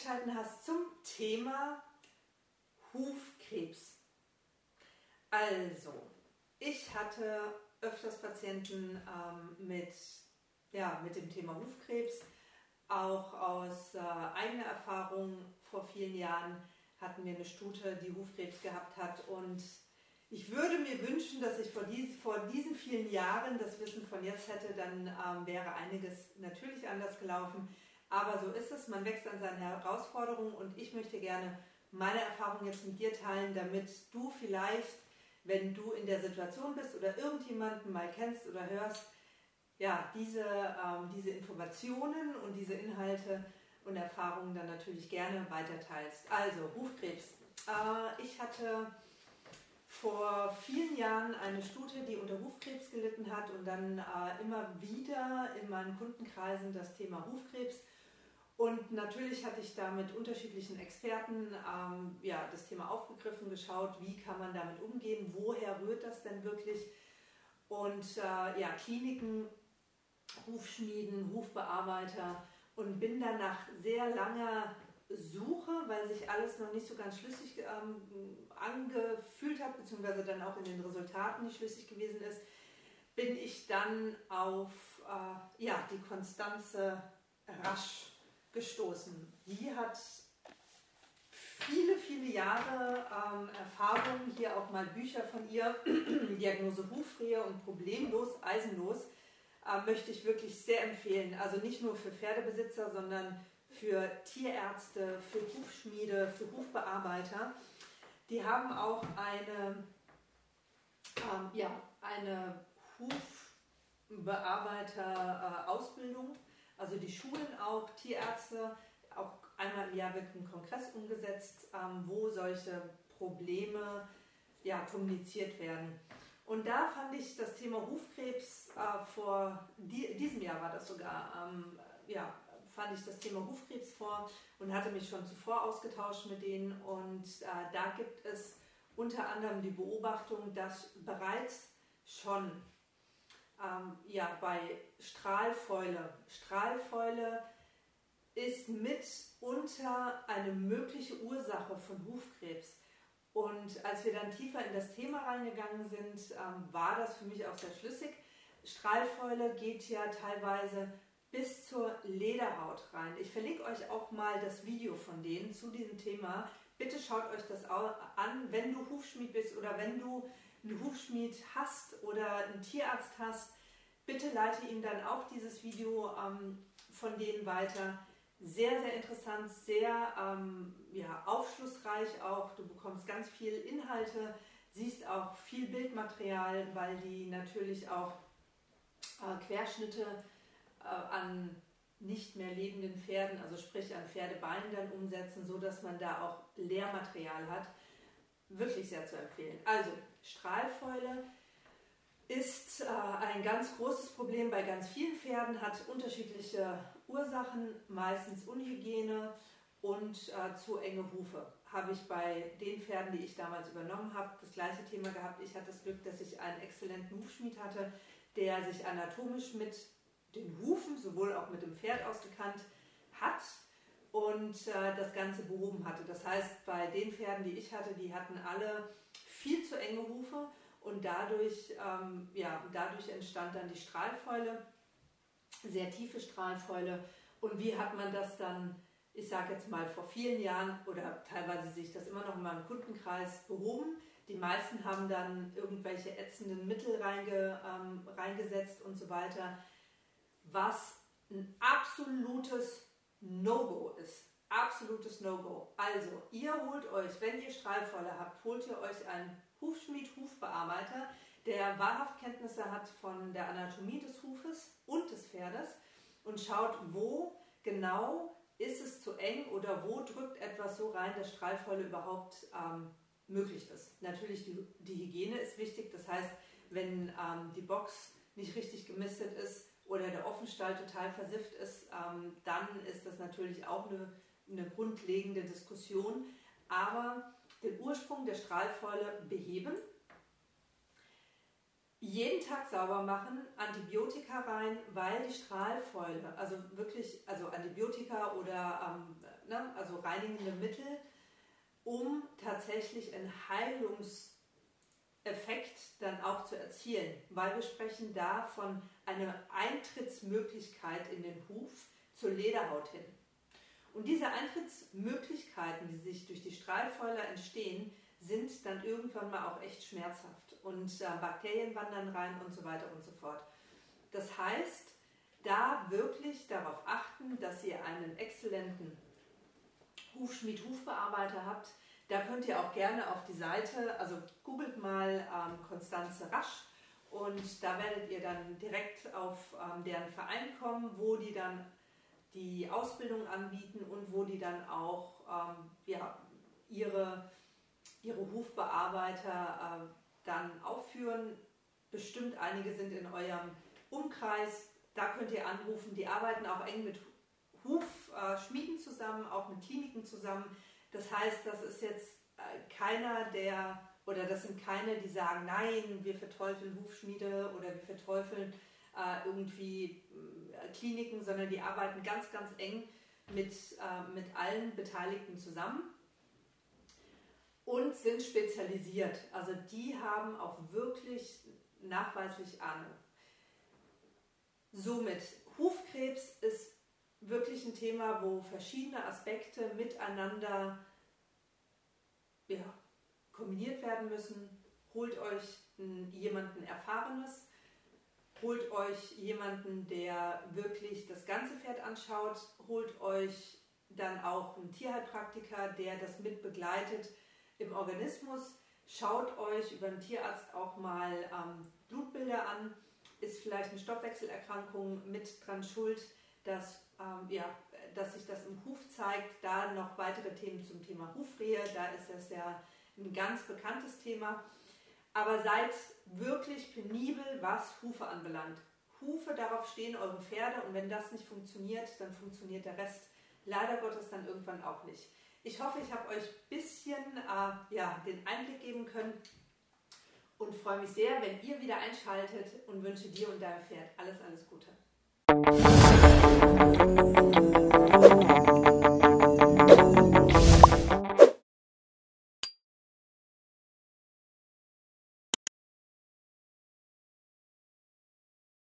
eingeschaltet hast zum Thema Hufkrebs. Also, ich hatte öfters Patienten ähm, mit, ja, mit dem Thema Hufkrebs. Auch aus äh, eigener Erfahrung vor vielen Jahren hatten wir eine Stute, die Hufkrebs gehabt hat. Und ich würde mir wünschen, dass ich vor, dies, vor diesen vielen Jahren das Wissen von jetzt hätte, dann ähm, wäre einiges natürlich anders gelaufen. Aber so ist es, man wächst an seinen Herausforderungen und ich möchte gerne meine Erfahrung jetzt mit dir teilen, damit du vielleicht, wenn du in der Situation bist oder irgendjemanden mal kennst oder hörst, ja, diese, ähm, diese Informationen und diese Inhalte und Erfahrungen dann natürlich gerne weiterteilst. Also, Hufkrebs. Äh, ich hatte vor vielen Jahren eine Stute, die unter Hufkrebs gelitten hat und dann äh, immer wieder in meinen Kundenkreisen das Thema Hufkrebs und natürlich hatte ich da mit unterschiedlichen Experten ähm, ja, das Thema aufgegriffen, geschaut, wie kann man damit umgehen, woher rührt das denn wirklich. Und äh, ja, Kliniken, Hufschmieden, Hufbearbeiter und bin dann nach sehr langer Suche, weil sich alles noch nicht so ganz schlüssig ähm, angefühlt hat, beziehungsweise dann auch in den Resultaten nicht schlüssig gewesen ist, bin ich dann auf äh, ja, die Konstanze Rasch gestoßen. Die hat viele, viele Jahre ähm, Erfahrung, hier auch mal Bücher von ihr, Diagnose Hufrehe und Problemlos, Eisenlos, äh, möchte ich wirklich sehr empfehlen. Also nicht nur für Pferdebesitzer, sondern für Tierärzte, für Hufschmiede, für Hufbearbeiter. Die haben auch eine, ähm, ja, eine Hufbearbeiter-Ausbildung. Äh, also die Schulen auch, Tierärzte, auch einmal im Jahr wird ein Kongress umgesetzt, ähm, wo solche Probleme ja, kommuniziert werden. Und da fand ich das Thema Hufkrebs äh, vor die, diesem Jahr war das sogar, ähm, ja, fand ich das Thema Hufkrebs vor und hatte mich schon zuvor ausgetauscht mit denen. Und äh, da gibt es unter anderem die Beobachtung, dass bereits schon ähm, ja, bei Strahlfäule. Strahlfäule ist mitunter eine mögliche Ursache von Hufkrebs. Und als wir dann tiefer in das Thema reingegangen sind, ähm, war das für mich auch sehr schlüssig. Strahlfäule geht ja teilweise bis zur Lederhaut rein. Ich verlinke euch auch mal das Video von denen zu diesem Thema. Bitte schaut euch das an, wenn du Hufschmied bist oder wenn du einen Hufschmied hast oder einen Tierarzt hast, bitte leite ihm dann auch dieses Video ähm, von denen weiter. Sehr, sehr interessant, sehr ähm, ja, aufschlussreich auch. Du bekommst ganz viel Inhalte, siehst auch viel Bildmaterial, weil die natürlich auch äh, Querschnitte äh, an nicht mehr lebenden Pferden, also sprich an Pferdebeinen dann umsetzen, so dass man da auch Lehrmaterial hat. Wirklich sehr zu empfehlen. Also Strahlfäule ist äh, ein ganz großes Problem bei ganz vielen Pferden, hat unterschiedliche Ursachen, meistens Unhygiene und äh, zu enge Hufe. Habe ich bei den Pferden, die ich damals übernommen habe, das gleiche Thema gehabt. Ich hatte das Glück, dass ich einen exzellenten Hufschmied hatte, der sich anatomisch mit den Hufen, sowohl auch mit dem Pferd ausgekannt hat und äh, das Ganze behoben hatte. Das heißt, bei den Pferden, die ich hatte, die hatten alle viel zu enge Hufe und dadurch, ähm, ja, dadurch entstand dann die Strahlfäule, sehr tiefe Strahlfäule. Und wie hat man das dann, ich sage jetzt mal vor vielen Jahren oder teilweise sehe ich das immer noch in meinem Kundenkreis behoben? Die meisten haben dann irgendwelche ätzenden Mittel reinge, ähm, reingesetzt und so weiter, was ein absolutes No-Go ist. Absolutes No-Go. Also, ihr holt euch, wenn ihr Strahlfäule habt, holt ihr euch ein Hufschmied, Hufbearbeiter, der wahrhaft Kenntnisse hat von der Anatomie des Hufes und des Pferdes und schaut, wo genau ist es zu eng oder wo drückt etwas so rein, dass Strahlfäule überhaupt ähm, möglich ist. Natürlich die, die, Hygiene ist wichtig, das heißt, wenn ähm, die Box nicht richtig gemistet ist oder der Offenstall total versifft ist, ähm, dann ist das natürlich auch eine, eine grundlegende Diskussion. Aber den Ursprung der Strahlfäule beheben. jeden Tag sauber machen, Antibiotika rein, weil die Strahlfäule, also wirklich, also Antibiotika oder ähm, ne, also reinigende Mittel, um tatsächlich einen Heilungseffekt dann auch zu erzielen, weil wir sprechen da von einer Eintrittsmöglichkeit in den Huf zur Lederhaut hin. Und diese Eintrittsmöglichkeiten, die sich durch die Strahlfäule entstehen, sind dann irgendwann mal auch echt schmerzhaft und äh, Bakterien wandern rein und so weiter und so fort. Das heißt, da wirklich darauf achten, dass ihr einen exzellenten Hufschmied, Hufbearbeiter habt. Da könnt ihr auch gerne auf die Seite, also googelt mal ähm, Konstanze Rasch und da werdet ihr dann direkt auf ähm, deren Verein kommen, wo die dann die Ausbildung anbieten und wo die dann auch ähm, ja, ihre ihre Hufbearbeiter äh, dann aufführen. Bestimmt einige sind in eurem Umkreis. Da könnt ihr anrufen. Die arbeiten auch eng mit Hufschmieden äh, zusammen, auch mit Kliniken zusammen. Das heißt, das ist jetzt äh, keiner, der oder das sind keine, die sagen, nein, wir verteufeln Hufschmiede oder wir verteufeln äh, irgendwie Kliniken, sondern die arbeiten ganz, ganz eng mit, äh, mit allen Beteiligten zusammen und sind spezialisiert. Also die haben auch wirklich nachweislich Ahnung. Somit, Hufkrebs ist wirklich ein Thema, wo verschiedene Aspekte miteinander ja, kombiniert werden müssen. Holt euch jemanden Erfahrenes, holt euch jemanden, der wirklich das ganze Pferd anschaut, holt euch dann auch einen Tierheilpraktiker, der das mit begleitet, im Organismus. Schaut euch über einen Tierarzt auch mal ähm, Blutbilder an. Ist vielleicht eine Stoffwechselerkrankung mit dran schuld, dass, ähm, ja, dass sich das im Huf zeigt. Da noch weitere Themen zum Thema Hufrehe. Da ist das ja ein ganz bekanntes Thema. Aber seid wirklich penibel, was Hufe anbelangt. Hufe, darauf stehen eure Pferde und wenn das nicht funktioniert, dann funktioniert der Rest leider Gottes dann irgendwann auch nicht. Ich hoffe, ich habe euch ein bisschen äh, ja, den Einblick geben können und freue mich sehr, wenn ihr wieder einschaltet und wünsche dir und deinem Pferd alles, alles Gute.